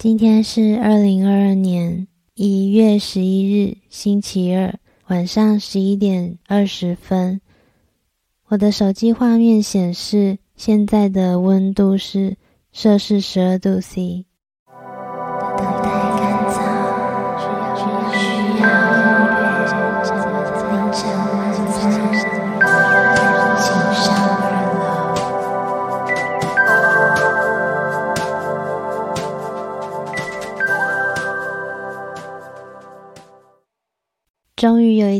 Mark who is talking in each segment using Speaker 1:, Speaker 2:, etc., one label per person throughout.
Speaker 1: 今天是二零二二年一月十一日，星期二晚上十一点二十分。我的手机画面显示，现在的温度是摄氏十二度 C。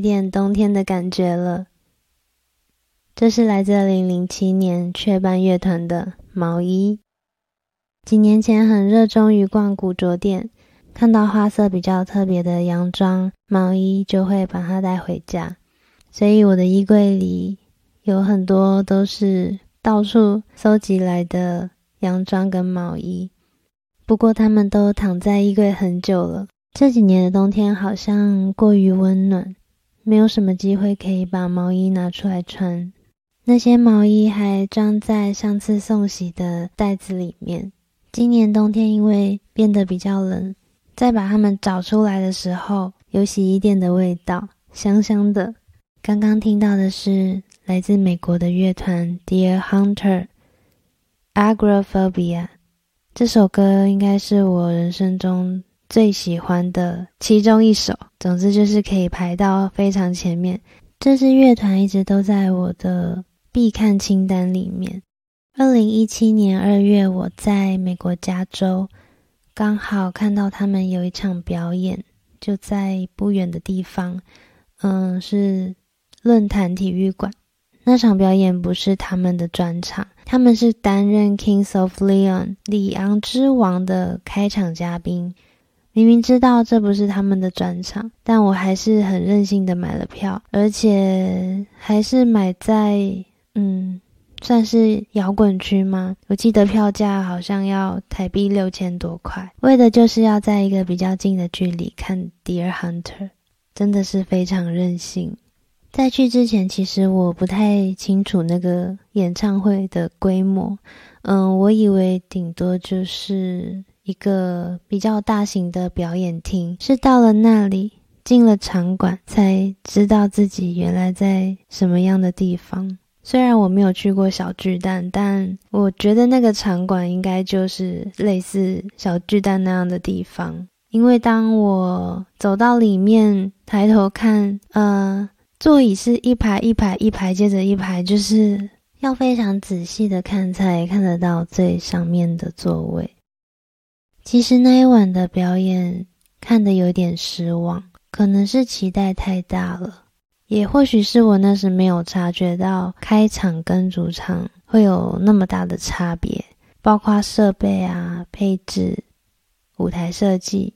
Speaker 1: 点冬天的感觉了。这是来自二零零七年雀斑乐团的毛衣。几年前很热衷于逛古着店，看到花色比较特别的洋装、毛衣，就会把它带回家。所以我的衣柜里有很多都是到处搜集来的洋装跟毛衣。不过他们都躺在衣柜很久了。这几年的冬天好像过于温暖，没有什么机会可以把毛衣拿出来穿。那些毛衣还装在上次送洗的袋子里面。今年冬天因为变得比较冷，再把它们找出来的时候，有洗衣店的味道，香香的。刚刚听到的是来自美国的乐团 Dear Hunter，Agoraphobia。这首歌应该是我人生中。最喜欢的其中一首，总之就是可以排到非常前面。这支乐团一直都在我的必看清单里面。二零一七年二月，我在美国加州，刚好看到他们有一场表演，就在不远的地方，嗯，是论坛体育馆。那场表演不是他们的专场，他们是担任 Kings of Leon 里昂之王的开场嘉宾。明明知道这不是他们的专场，但我还是很任性的买了票，而且还是买在嗯，算是摇滚区吗？我记得票价好像要台币六千多块，为的就是要在一个比较近的距离看 Dear Hunter，真的是非常任性。在去之前，其实我不太清楚那个演唱会的规模，嗯，我以为顶多就是。一个比较大型的表演厅，是到了那里进了场馆才知道自己原来在什么样的地方。虽然我没有去过小巨蛋，但我觉得那个场馆应该就是类似小巨蛋那样的地方。因为当我走到里面，抬头看，呃，座椅是一排一排一排接着一排，就是要非常仔细的看才看得到最上面的座位。其实那一晚的表演看得有点失望，可能是期待太大了，也或许是我那时没有察觉到开场跟主场会有那么大的差别，包括设备啊、配置、舞台设计、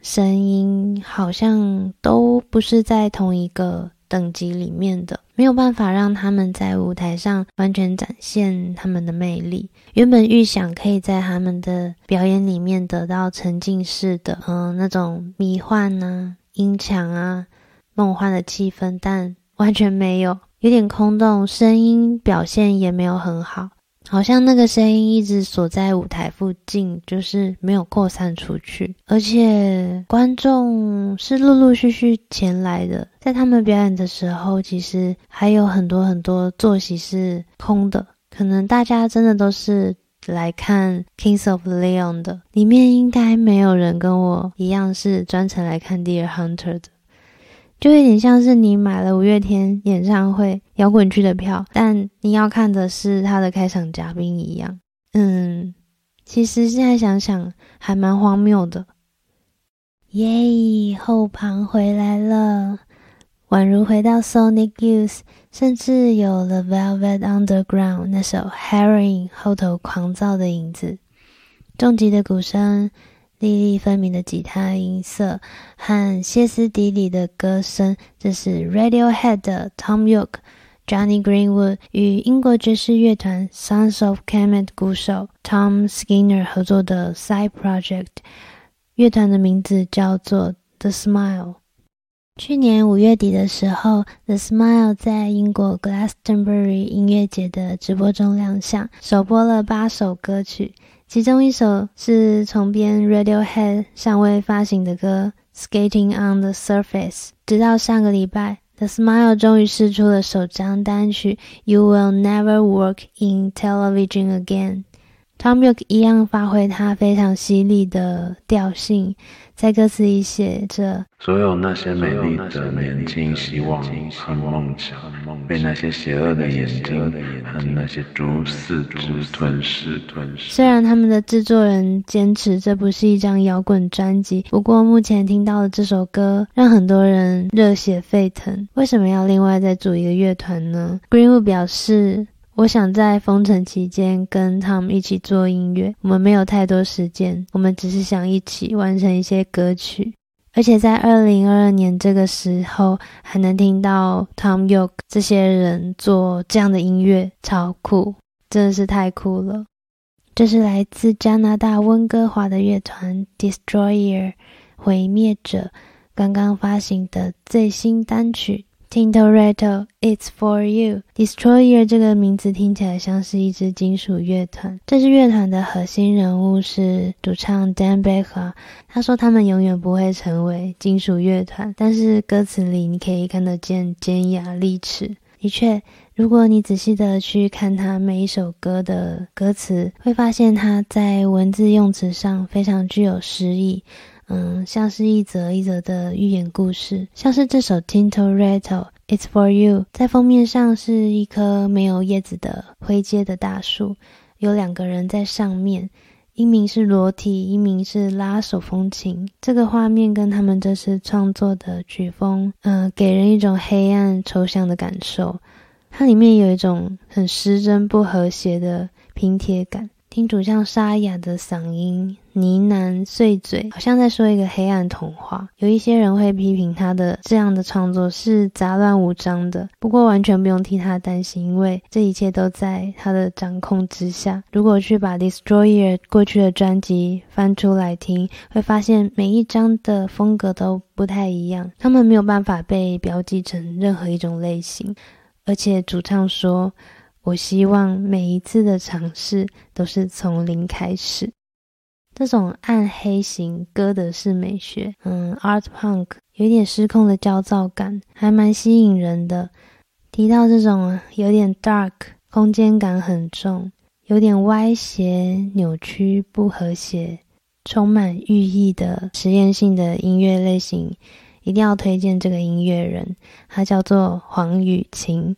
Speaker 1: 声音，好像都不是在同一个。等级里面的没有办法让他们在舞台上完全展现他们的魅力。原本预想可以在他们的表演里面得到沉浸式的，嗯，那种迷幻啊、音强啊、梦幻的气氛，但完全没有，有点空洞，声音表现也没有很好。好像那个声音一直锁在舞台附近，就是没有扩散出去，而且观众是陆陆续续前来的。在他们表演的时候，其实还有很多很多坐席是空的，可能大家真的都是来看 Kings of Leon 的。里面应该没有人跟我一样是专程来看 Dear Hunter 的。就有点像是你买了五月天演唱会摇滚区的票，但你要看的是他的开场嘉宾一样。嗯，其实现在想想还蛮荒谬的。耶，后旁回来了，宛如回到 Sonic Youth，甚至有了 Velvet Underground 那首 Heroin 后头狂躁的影子，重疾的鼓声。粒粒分明的吉他音色和歇斯底里的歌声，这是 Radiohead 的 Tom York、Johnny Greenwood 与英国爵士乐团 Sons of Kemet 鼓手 Tom Skinner 合作的 Side Project。乐团的名字叫做 The Smile。去年五月底的时候，The Smile 在英国 Glastonbury 音乐节的直播中亮相，首播了八首歌曲。其中一首是重编 Radiohead 尚未发行的歌《Skating on the Surface》，直到上个礼拜，The Smile 终于试出了首张单曲《You Will Never Work in Television Again》。Tom York 一样发挥他非常犀利的调性，在歌词里写着：
Speaker 2: 所有那些美丽的年轻希望和梦想，被那些邪恶的眼睛和那些蛛丝之吞噬。
Speaker 1: 虽然他们的制作人坚持这不是一张摇滚专辑，不过目前听到的这首歌让很多人热血沸腾。为什么要另外再组一个乐团呢？Greenwood 表示。我想在封城期间跟 Tom 一起做音乐，我们没有太多时间，我们只是想一起完成一些歌曲，而且在二零二二年这个时候还能听到 Tom York 这些人做这样的音乐，超酷，真的是太酷了。这是来自加拿大温哥华的乐团 Destroyer 毁灭者刚刚发行的最新单曲。Tintoretto, it's for you. Destroyer 这个名字听起来像是一支金属乐团。这支乐团的核心人物是主唱 Dan Baker。他说他们永远不会成为金属乐团，但是歌词里你可以看得见尖牙利齿。的确，如果你仔细的去看他每一首歌的歌词，会发现他在文字用词上非常具有诗意。嗯，像是一则一则的寓言故事，像是这首 Tintoretto，It's for you，在封面上是一棵没有叶子的灰阶的大树，有两个人在上面，一名是裸体，一名是拉手风琴。这个画面跟他们这次创作的曲风，嗯，给人一种黑暗抽象的感受。它里面有一种很失真不和谐的拼贴感。听主唱沙哑的嗓音呢喃碎嘴，好像在说一个黑暗童话。有一些人会批评他的这样的创作是杂乱无章的，不过完全不用替他担心，因为这一切都在他的掌控之下。如果去把 Destroyer 过去的专辑翻出来听，会发现每一张的风格都不太一样，他们没有办法被标记成任何一种类型，而且主唱说。我希望每一次的尝试都是从零开始。这种暗黑型歌德式美学，嗯，art punk，有点失控的焦躁感，还蛮吸引人的。提到这种有点 dark，空间感很重，有点歪斜、扭曲、不和谐，充满寓意的实验性的音乐类型，一定要推荐这个音乐人，他叫做黄雨晴。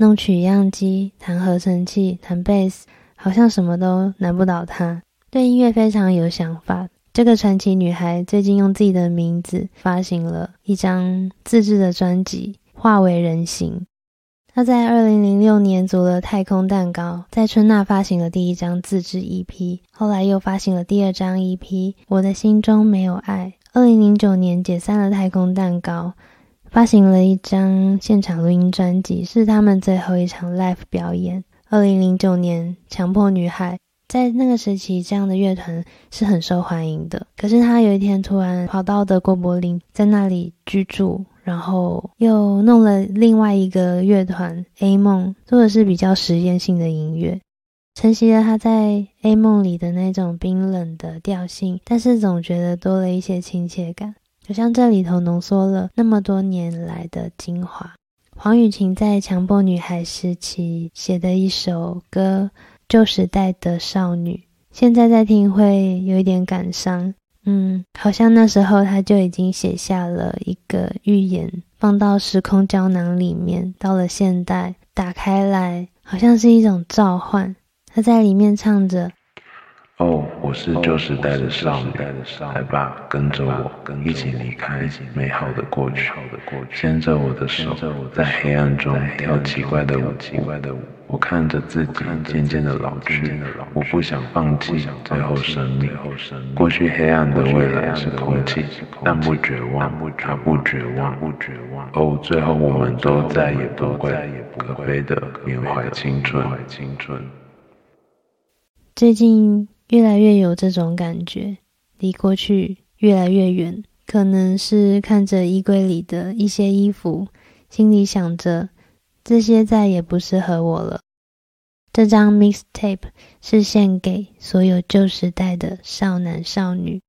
Speaker 1: 弄取样机，弹合成器，弹贝斯，好像什么都难不倒他。对音乐非常有想法。这个传奇女孩最近用自己的名字发行了一张自制的专辑《化为人形》。她在二零零六年组了太空蛋糕，在春娜发行了第一张自制 EP，后来又发行了第二张 EP《我的心中没有爱》。二零零九年解散了太空蛋糕。发行了一张现场录音专辑，是他们最后一场 live 表演。二零零九年，强迫女孩在那个时期，这样的乐团是很受欢迎的。可是他有一天突然跑到德国柏林，在那里居住，然后又弄了另外一个乐团 A 梦，做的是比较实验性的音乐，承袭了他在 A 梦里的那种冰冷的调性，但是总觉得多了一些亲切感。好像这里头浓缩了那么多年来的精华。黄雨晴在强迫女孩时期写的一首歌《旧时代的少女》，现在在听会有一点感伤。嗯，好像那时候她就已经写下了一个预言，放到时空胶囊里面，到了现代打开来，好像是一种召唤。她在里面唱着。
Speaker 2: 哦，我是旧时代的少女，来吧，跟着我，一起离开美好的过去，牵着我的手，在黑暗中跳奇怪的舞。我看着自己渐渐的老去，我不想放弃最后生命。过去黑暗的未来是空气，但不绝望，他不绝望。哦，最后我们都再也不会可悲的缅怀青春。
Speaker 1: 最近。越来越有这种感觉，离过去越来越远。可能是看着衣柜里的一些衣服，心里想着这些再也不适合我了。这张 mixtape 是献给所有旧时代的少男少女。